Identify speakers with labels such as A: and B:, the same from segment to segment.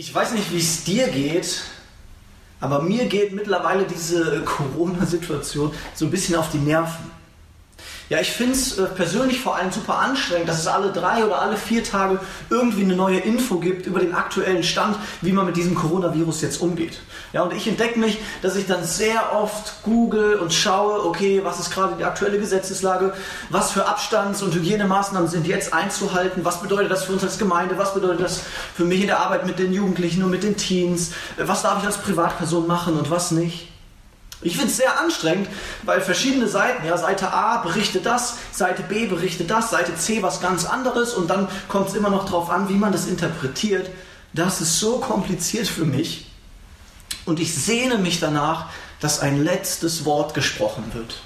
A: Ich weiß nicht, wie es dir geht, aber mir geht mittlerweile diese Corona-Situation so ein bisschen auf die Nerven. Ja, ich finde es äh, persönlich vor allem super anstrengend, dass es alle drei oder alle vier Tage irgendwie eine neue Info gibt über den aktuellen Stand, wie man mit diesem Coronavirus jetzt umgeht. Ja, und ich entdecke mich, dass ich dann sehr oft google und schaue, okay, was ist gerade die aktuelle Gesetzeslage, was für Abstands- und Hygienemaßnahmen sind jetzt einzuhalten, was bedeutet das für uns als Gemeinde, was bedeutet das für mich in der Arbeit mit den Jugendlichen und mit den Teens, was darf ich als Privatperson machen und was nicht. Ich finde es sehr anstrengend, weil verschiedene Seiten, ja, Seite A berichtet das, Seite B berichtet das, Seite C was ganz anderes und dann kommt es immer noch darauf an, wie man das interpretiert. Das ist so kompliziert für mich und ich sehne mich danach, dass ein letztes Wort gesprochen wird.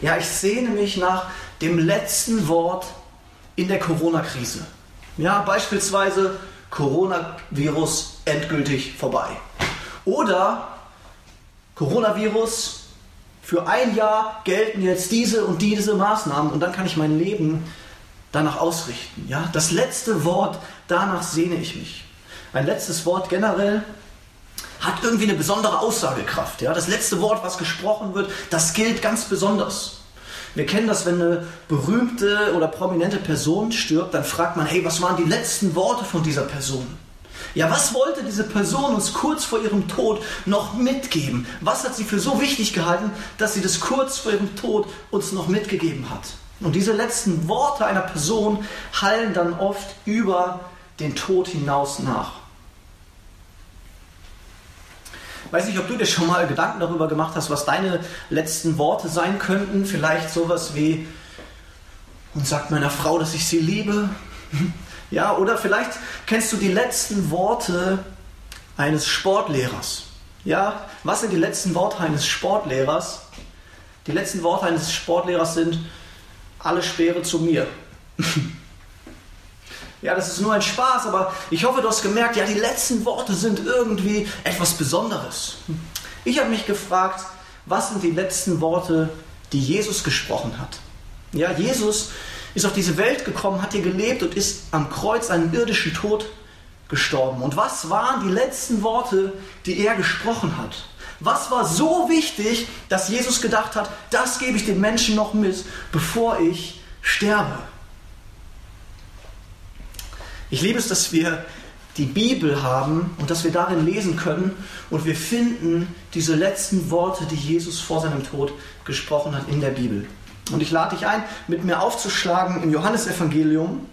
A: Ja, ich sehne mich nach dem letzten Wort in der Corona-Krise. Ja, beispielsweise Coronavirus endgültig vorbei. Oder Coronavirus, für ein Jahr gelten jetzt diese und diese Maßnahmen und dann kann ich mein Leben danach ausrichten. Ja? Das letzte Wort, danach sehne ich mich. Ein letztes Wort generell hat irgendwie eine besondere Aussagekraft. Ja? Das letzte Wort, was gesprochen wird, das gilt ganz besonders. Wir kennen das, wenn eine berühmte oder prominente Person stirbt, dann fragt man, hey, was waren die letzten Worte von dieser Person? Ja, was wollte diese Person uns kurz vor ihrem Tod noch mitgeben? Was hat sie für so wichtig gehalten, dass sie das kurz vor ihrem Tod uns noch mitgegeben hat? Und diese letzten Worte einer Person hallen dann oft über den Tod hinaus nach. Weiß nicht, ob du dir schon mal Gedanken darüber gemacht hast, was deine letzten Worte sein könnten. Vielleicht sowas wie, und sagt meiner Frau, dass ich sie liebe. Ja, oder vielleicht kennst du die letzten Worte eines Sportlehrers. Ja, was sind die letzten Worte eines Sportlehrers? Die letzten Worte eines Sportlehrers sind alle Speere zu mir. ja, das ist nur ein Spaß, aber ich hoffe, du hast gemerkt, ja, die letzten Worte sind irgendwie etwas Besonderes. Ich habe mich gefragt, was sind die letzten Worte, die Jesus gesprochen hat? Ja, Jesus ist auf diese Welt gekommen, hat hier gelebt und ist am Kreuz einen irdischen Tod gestorben. Und was waren die letzten Worte, die er gesprochen hat? Was war so wichtig, dass Jesus gedacht hat, das gebe ich den Menschen noch mit, bevor ich sterbe? Ich liebe es, dass wir die Bibel haben und dass wir darin lesen können und wir finden diese letzten Worte, die Jesus vor seinem Tod gesprochen hat in der Bibel. Und ich lade dich ein, mit mir aufzuschlagen im Johannesevangelium.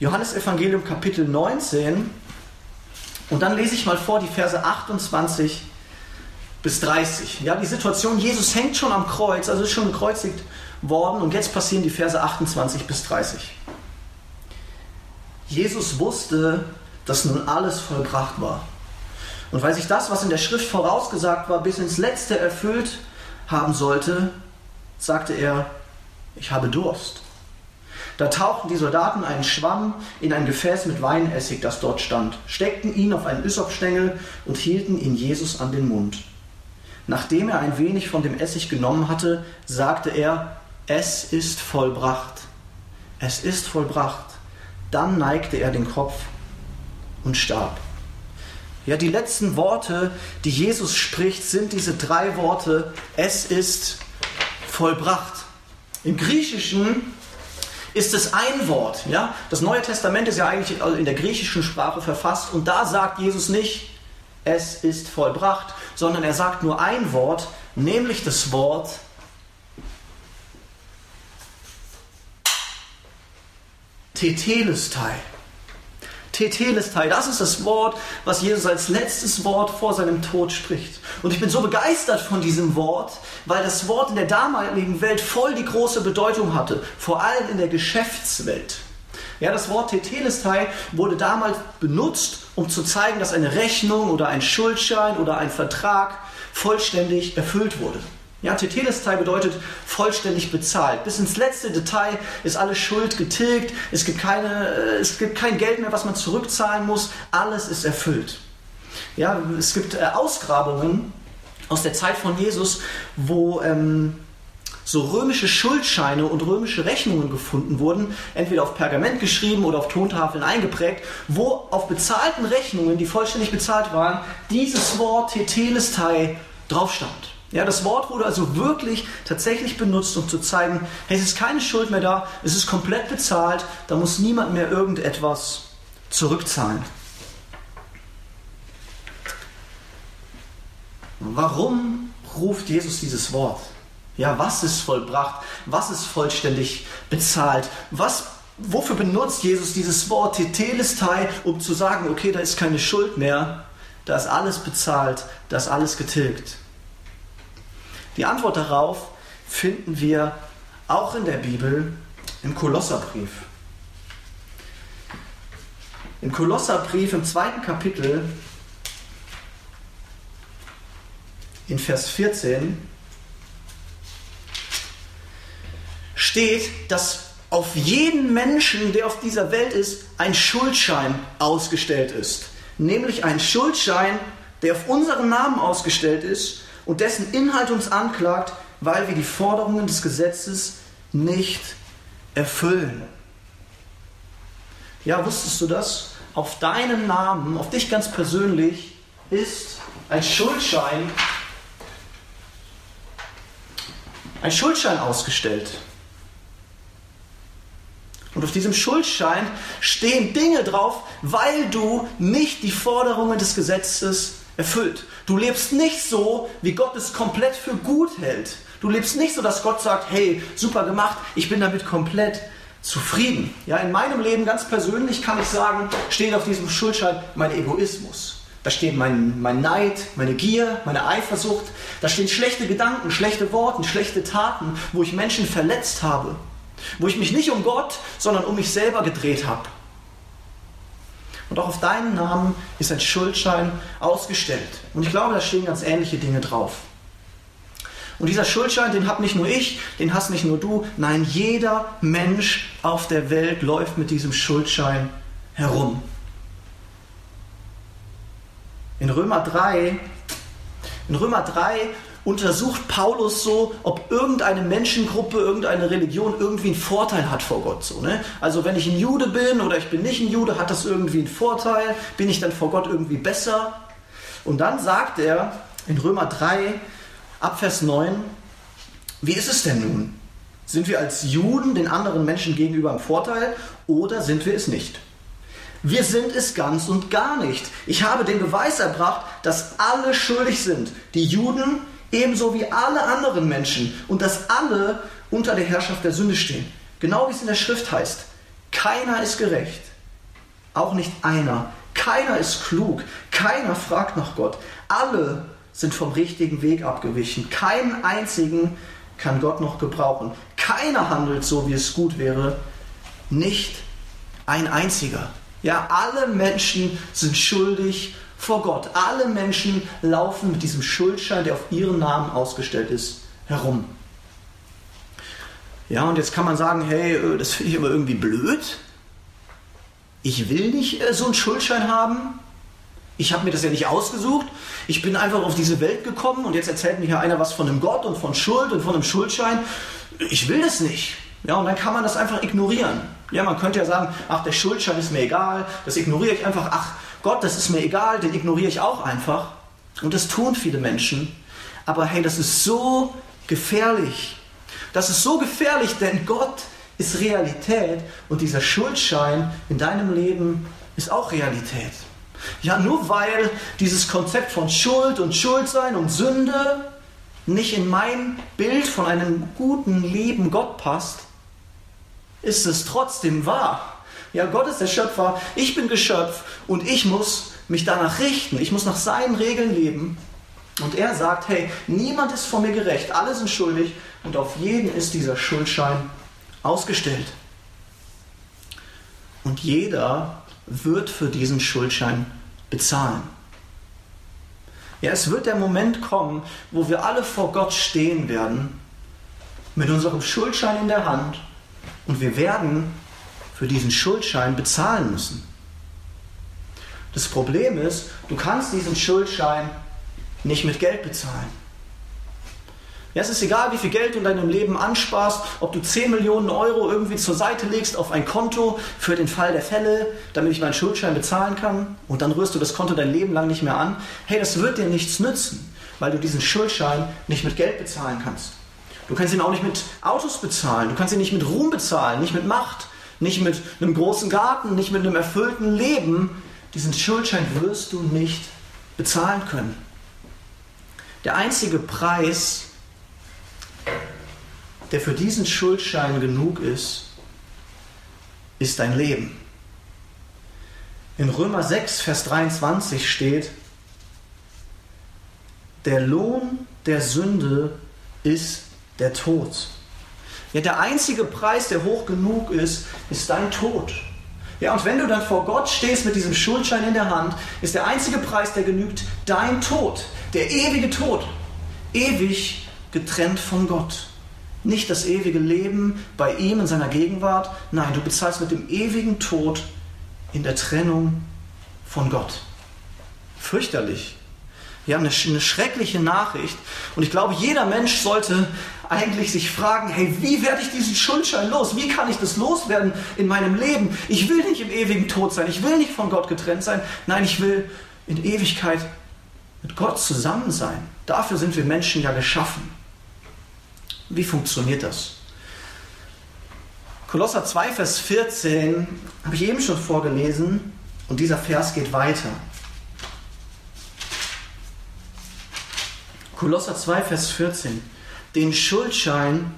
A: Johannesevangelium Kapitel 19. Und dann lese ich mal vor die Verse 28 bis 30. Ja, die Situation, Jesus hängt schon am Kreuz, also ist schon gekreuzigt worden und jetzt passieren die Verse 28 bis 30. Jesus wusste, dass nun alles vollbracht war. Und weil sich das, was in der Schrift vorausgesagt war, bis ins Letzte erfüllt haben sollte, sagte er, ich habe Durst. Da tauchten die Soldaten einen Schwamm in ein Gefäß mit Weinessig, das dort stand, steckten ihn auf einen Ysopstängel und hielten ihn Jesus an den Mund. Nachdem er ein wenig von dem Essig genommen hatte, sagte er, es ist vollbracht. Es ist vollbracht. Dann neigte er den Kopf und starb. Ja, die letzten Worte, die Jesus spricht, sind diese drei Worte, es ist vollbracht. Im Griechischen ist es ein Wort. Ja? Das Neue Testament ist ja eigentlich in der griechischen Sprache verfasst und da sagt Jesus nicht, es ist vollbracht, sondern er sagt nur ein Wort, nämlich das Wort Tetelestai. Tetelestai, das ist das Wort, was Jesus als letztes Wort vor seinem Tod spricht. Und ich bin so begeistert von diesem Wort, weil das Wort in der damaligen Welt voll die große Bedeutung hatte, vor allem in der Geschäftswelt. Ja, das Wort Tetelestai wurde damals benutzt, um zu zeigen, dass eine Rechnung oder ein Schuldschein oder ein Vertrag vollständig erfüllt wurde. Ja, Tetelestai bedeutet vollständig bezahlt. Bis ins letzte Detail ist alle Schuld getilgt, es gibt, keine, äh, es gibt kein Geld mehr, was man zurückzahlen muss, alles ist erfüllt. Ja, es gibt äh, Ausgrabungen aus der Zeit von Jesus, wo ähm, so römische Schuldscheine und römische Rechnungen gefunden wurden, entweder auf Pergament geschrieben oder auf Tontafeln eingeprägt, wo auf bezahlten Rechnungen, die vollständig bezahlt waren, dieses Wort Tetelestai drauf stand. Ja, das Wort wurde also wirklich tatsächlich benutzt, um zu zeigen, hey, es ist keine Schuld mehr da, es ist komplett bezahlt, da muss niemand mehr irgendetwas zurückzahlen. Warum ruft Jesus dieses Wort? Ja, was ist vollbracht? Was ist vollständig bezahlt? Was, wofür benutzt Jesus dieses Wort Tetelestai, um zu sagen, okay, da ist keine Schuld mehr, da ist alles bezahlt, da ist alles getilgt? Die Antwort darauf finden wir auch in der Bibel im Kolosserbrief. Im Kolosserbrief im zweiten Kapitel in Vers 14 steht, dass auf jeden Menschen, der auf dieser Welt ist, ein Schuldschein ausgestellt ist. Nämlich ein Schuldschein, der auf unseren Namen ausgestellt ist und dessen Inhalt uns anklagt, weil wir die Forderungen des Gesetzes nicht erfüllen. Ja, wusstest du das? Auf deinen Namen, auf dich ganz persönlich, ist ein Schuldschein, ein Schuldschein ausgestellt. Und auf diesem Schuldschein stehen Dinge drauf, weil du nicht die Forderungen des Gesetzes erfüllt. Du lebst nicht so, wie Gott es komplett für gut hält. Du lebst nicht so, dass Gott sagt, hey, super gemacht, ich bin damit komplett zufrieden. Ja, in meinem Leben ganz persönlich kann ich sagen, steht auf diesem Schuldschein mein Egoismus. Da steht mein, mein Neid, meine Gier, meine Eifersucht. Da stehen schlechte Gedanken, schlechte Worte, schlechte Taten, wo ich Menschen verletzt habe. Wo ich mich nicht um Gott, sondern um mich selber gedreht habe. Und auch auf deinen Namen ist ein Schuldschein ausgestellt. Und ich glaube, da stehen ganz ähnliche Dinge drauf. Und dieser Schuldschein, den habe nicht nur ich, den hast nicht nur du, nein, jeder Mensch auf der Welt läuft mit diesem Schuldschein herum. In Römer 3, in Römer 3 untersucht Paulus so, ob irgendeine Menschengruppe, irgendeine Religion irgendwie einen Vorteil hat vor Gott. So, ne? Also wenn ich ein Jude bin oder ich bin nicht ein Jude, hat das irgendwie einen Vorteil? Bin ich dann vor Gott irgendwie besser? Und dann sagt er in Römer 3, ab Vers 9, wie ist es denn nun? Sind wir als Juden den anderen Menschen gegenüber im Vorteil oder sind wir es nicht? Wir sind es ganz und gar nicht. Ich habe den Beweis erbracht, dass alle schuldig sind. Die Juden ebenso wie alle anderen Menschen und dass alle unter der Herrschaft der Sünde stehen. Genau wie es in der Schrift heißt. Keiner ist gerecht. Auch nicht einer. Keiner ist klug. Keiner fragt nach Gott. Alle sind vom richtigen Weg abgewichen. Keinen einzigen kann Gott noch gebrauchen. Keiner handelt so, wie es gut wäre. Nicht ein einziger. Ja, alle Menschen sind schuldig vor Gott. Alle Menschen laufen mit diesem Schuldschein, der auf ihren Namen ausgestellt ist, herum. Ja, und jetzt kann man sagen, hey, äh, das finde ich aber irgendwie blöd. Ich will nicht äh, so einen Schuldschein haben. Ich habe mir das ja nicht ausgesucht. Ich bin einfach auf diese Welt gekommen und jetzt erzählt mir hier einer was von einem Gott und von Schuld und von einem Schuldschein. Ich will das nicht. Ja, und dann kann man das einfach ignorieren. Ja, man könnte ja sagen, ach, der Schuldschein ist mir egal, das ignoriere ich einfach. Ach, Gott, das ist mir egal, den ignoriere ich auch einfach. Und das tun viele Menschen. Aber hey, das ist so gefährlich. Das ist so gefährlich, denn Gott ist Realität und dieser Schuldschein in deinem Leben ist auch Realität. Ja, nur weil dieses Konzept von Schuld und Schuldsein und Sünde nicht in mein Bild von einem guten, lieben Gott passt, ist es trotzdem wahr. Ja, Gott ist der Schöpfer, ich bin Geschöpf und ich muss mich danach richten. Ich muss nach seinen Regeln leben. Und er sagt, hey, niemand ist vor mir gerecht, alle sind schuldig und auf jeden ist dieser Schuldschein ausgestellt. Und jeder wird für diesen Schuldschein bezahlen. Ja, es wird der Moment kommen, wo wir alle vor Gott stehen werden, mit unserem Schuldschein in der Hand und wir werden für diesen Schuldschein bezahlen müssen. Das Problem ist, du kannst diesen Schuldschein nicht mit Geld bezahlen. Ja, es ist egal, wie viel Geld du in deinem Leben ansparst, ob du 10 Millionen Euro irgendwie zur Seite legst auf ein Konto für den Fall der Fälle, damit ich meinen Schuldschein bezahlen kann und dann rührst du das Konto dein Leben lang nicht mehr an. Hey, das wird dir nichts nützen, weil du diesen Schuldschein nicht mit Geld bezahlen kannst. Du kannst ihn auch nicht mit Autos bezahlen, du kannst ihn nicht mit Ruhm bezahlen, nicht mit Macht, nicht mit einem großen Garten, nicht mit einem erfüllten Leben. Diesen Schuldschein wirst du nicht bezahlen können. Der einzige Preis, der für diesen Schuldschein genug ist, ist dein Leben. In Römer 6, Vers 23 steht, der Lohn der Sünde ist der Tod. Ja, der einzige Preis, der hoch genug ist, ist dein Tod. Ja, und wenn du dann vor Gott stehst mit diesem Schuldschein in der Hand, ist der einzige Preis, der genügt, dein Tod, der ewige Tod, ewig getrennt von Gott. Nicht das ewige Leben bei ihm in seiner Gegenwart, nein, du bezahlst mit dem ewigen Tod in der Trennung von Gott. Fürchterlich. Ja, eine, eine schreckliche Nachricht. Und ich glaube, jeder Mensch sollte eigentlich sich fragen, hey, wie werde ich diesen Schuldschein los? Wie kann ich das loswerden in meinem Leben? Ich will nicht im ewigen Tod sein. Ich will nicht von Gott getrennt sein. Nein, ich will in Ewigkeit mit Gott zusammen sein. Dafür sind wir Menschen ja geschaffen. Wie funktioniert das? Kolosser 2, Vers 14 habe ich eben schon vorgelesen und dieser Vers geht weiter. Kolosser 2, Vers 14. Den Schuldschein,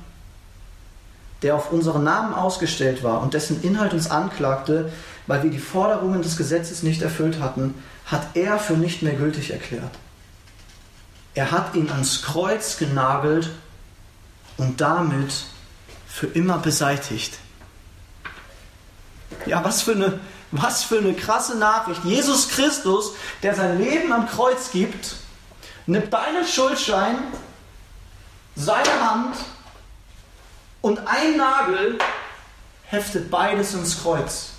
A: der auf unseren Namen ausgestellt war und dessen Inhalt uns anklagte, weil wir die Forderungen des Gesetzes nicht erfüllt hatten, hat er für nicht mehr gültig erklärt. Er hat ihn ans Kreuz genagelt und damit für immer beseitigt. Ja, was für eine, was für eine krasse Nachricht. Jesus Christus, der sein Leben am Kreuz gibt, nimmt deinen Schuldschein, seine Hand und ein Nagel heftet beides ins Kreuz.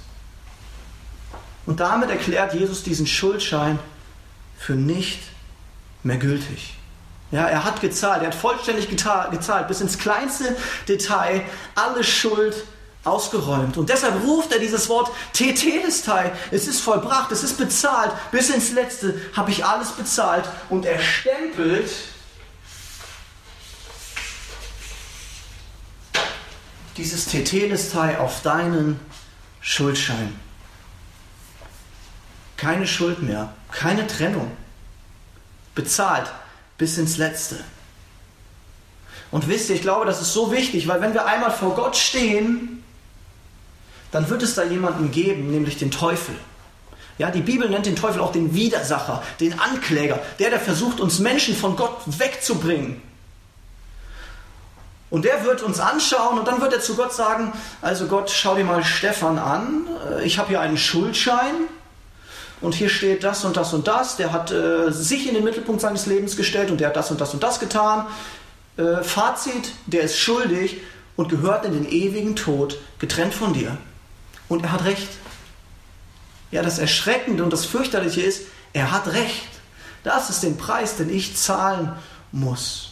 A: Und damit erklärt Jesus diesen Schuldschein für nicht mehr gültig. Ja, er hat gezahlt, er hat vollständig gezahlt, bis ins kleinste Detail alle Schuld ausgeräumt. Und deshalb ruft er dieses Wort Tetelestai. Es ist vollbracht, es ist bezahlt. Bis ins Letzte habe ich alles bezahlt. Und er stempelt dieses Tetelestai auf deinen Schuldschein. Keine Schuld mehr, keine Trennung. Bezahlt bis ins Letzte. Und wisst ihr, ich glaube, das ist so wichtig, weil wenn wir einmal vor Gott stehen, dann wird es da jemanden geben, nämlich den Teufel. Ja, die Bibel nennt den Teufel auch den Widersacher, den Ankläger, der, der versucht, uns Menschen von Gott wegzubringen. Und der wird uns anschauen und dann wird er zu Gott sagen, also Gott, schau dir mal Stefan an, ich habe hier einen Schuldschein und hier steht das und das und das, der hat äh, sich in den Mittelpunkt seines Lebens gestellt und der hat das und das und das getan. Äh, Fazit, der ist schuldig und gehört in den ewigen Tod, getrennt von dir. Und er hat recht. Ja, das Erschreckende und das Fürchterliche ist, er hat recht. Das ist den Preis, den ich zahlen muss.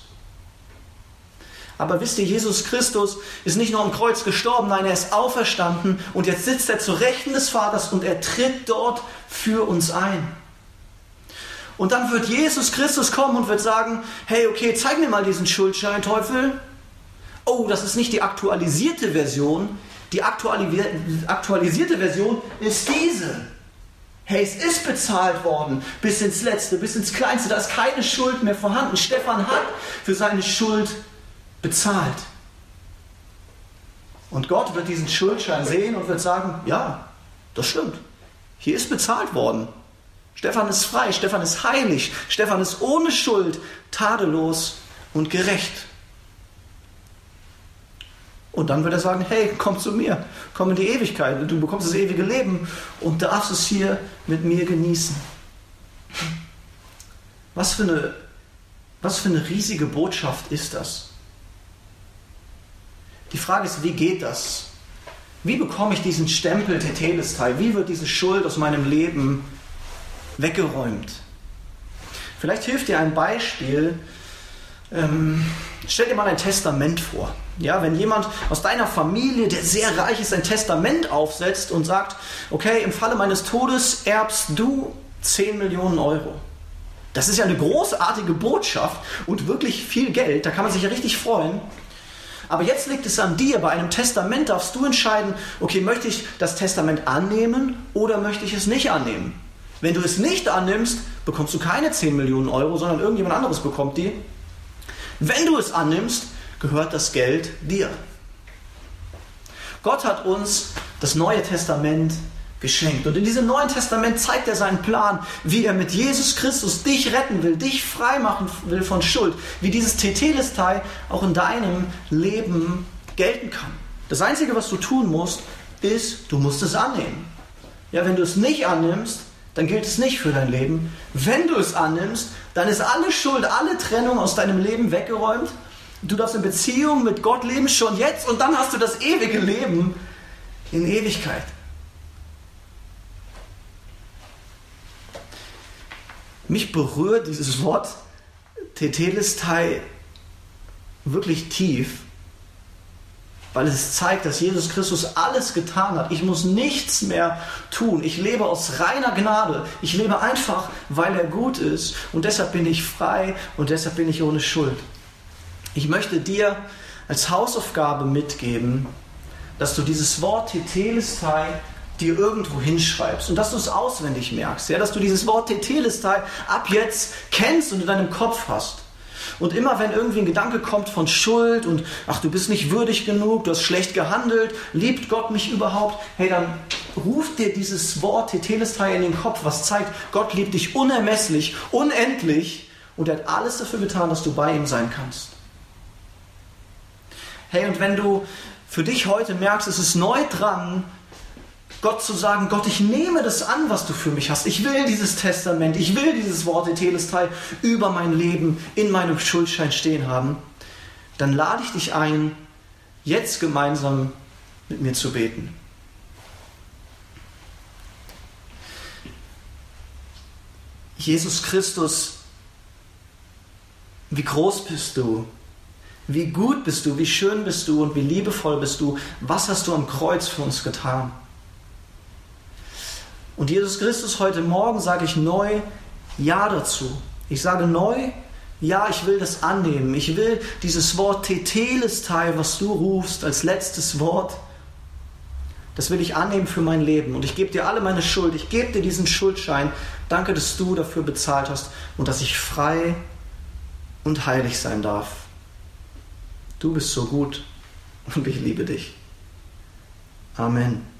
A: Aber wisst ihr, Jesus Christus ist nicht nur am Kreuz gestorben, nein, er ist auferstanden und jetzt sitzt er zu Rechten des Vaters und er tritt dort für uns ein. Und dann wird Jesus Christus kommen und wird sagen, hey, okay, zeig mir mal diesen Schuldschein, Teufel. Oh, das ist nicht die aktualisierte Version, die aktualisierte Version ist diese. Hey, es ist bezahlt worden bis ins Letzte, bis ins Kleinste. Da ist keine Schuld mehr vorhanden. Stefan hat für seine Schuld bezahlt. Und Gott wird diesen Schuldschein sehen und wird sagen, ja, das stimmt. Hier ist bezahlt worden. Stefan ist frei, Stefan ist heilig, Stefan ist ohne Schuld, tadellos und gerecht. Und dann wird er sagen, hey, komm zu mir, komm in die Ewigkeit, du bekommst das ewige Leben und darfst es hier mit mir genießen. Was für eine, was für eine riesige Botschaft ist das? Die Frage ist, wie geht das? Wie bekomme ich diesen Stempel Tetelestai? Wie wird diese Schuld aus meinem Leben weggeräumt? Vielleicht hilft dir ein Beispiel, ähm, stell dir mal ein Testament vor. Ja, wenn jemand aus deiner Familie, der sehr reich ist, ein Testament aufsetzt und sagt, okay, im Falle meines Todes erbst du 10 Millionen Euro. Das ist ja eine großartige Botschaft und wirklich viel Geld, da kann man sich ja richtig freuen. Aber jetzt liegt es an dir, bei einem Testament darfst du entscheiden, okay, möchte ich das Testament annehmen oder möchte ich es nicht annehmen? Wenn du es nicht annimmst, bekommst du keine 10 Millionen Euro, sondern irgendjemand anderes bekommt die. Wenn du es annimmst, gehört das Geld dir. Gott hat uns das Neue Testament geschenkt. Und in diesem Neuen Testament zeigt er seinen Plan, wie er mit Jesus Christus dich retten will, dich frei machen will von Schuld, wie dieses Tetelestai auch in deinem Leben gelten kann. Das Einzige, was du tun musst, ist, du musst es annehmen. Ja, wenn du es nicht annimmst, dann gilt es nicht für dein Leben. Wenn du es annimmst, dann ist alle Schuld, alle Trennung aus deinem Leben weggeräumt. Du darfst in Beziehung mit Gott leben schon jetzt und dann hast du das ewige Leben in Ewigkeit. Mich berührt dieses Wort Tetelestai wirklich tief, weil es zeigt, dass Jesus Christus alles getan hat. Ich muss nichts mehr tun. Ich lebe aus reiner Gnade. Ich lebe einfach, weil er gut ist. Und deshalb bin ich frei und deshalb bin ich ohne Schuld. Ich möchte dir als Hausaufgabe mitgeben, dass du dieses Wort Tetelestai dir irgendwo hinschreibst und dass du es auswendig merkst, ja, dass du dieses Wort Tetelestai ab jetzt kennst und in deinem Kopf hast. Und immer wenn irgendwie ein Gedanke kommt von Schuld und ach, du bist nicht würdig genug, du hast schlecht gehandelt, liebt Gott mich überhaupt, hey, dann ruft dir dieses Wort Tetelestai in den Kopf, was zeigt, Gott liebt dich unermesslich, unendlich und er hat alles dafür getan, dass du bei ihm sein kannst. Hey, und wenn du für dich heute merkst, es ist neu dran, Gott zu sagen, Gott, ich nehme das an, was du für mich hast. Ich will dieses Testament, ich will dieses Wort in Telestai über mein Leben in meinem Schuldschein stehen haben. Dann lade ich dich ein, jetzt gemeinsam mit mir zu beten. Jesus Christus, wie groß bist du? Wie gut bist du? Wie schön bist du? Und wie liebevoll bist du? Was hast du am Kreuz für uns getan? Und Jesus Christus, heute Morgen sage ich neu Ja dazu. Ich sage neu, ja, ich will das annehmen. Ich will dieses Wort Tetelestai, was du rufst als letztes Wort, das will ich annehmen für mein Leben. Und ich gebe dir alle meine Schuld. Ich gebe dir diesen Schuldschein. Danke, dass du dafür bezahlt hast und dass ich frei und heilig sein darf. Du bist so gut und ich liebe dich. Amen.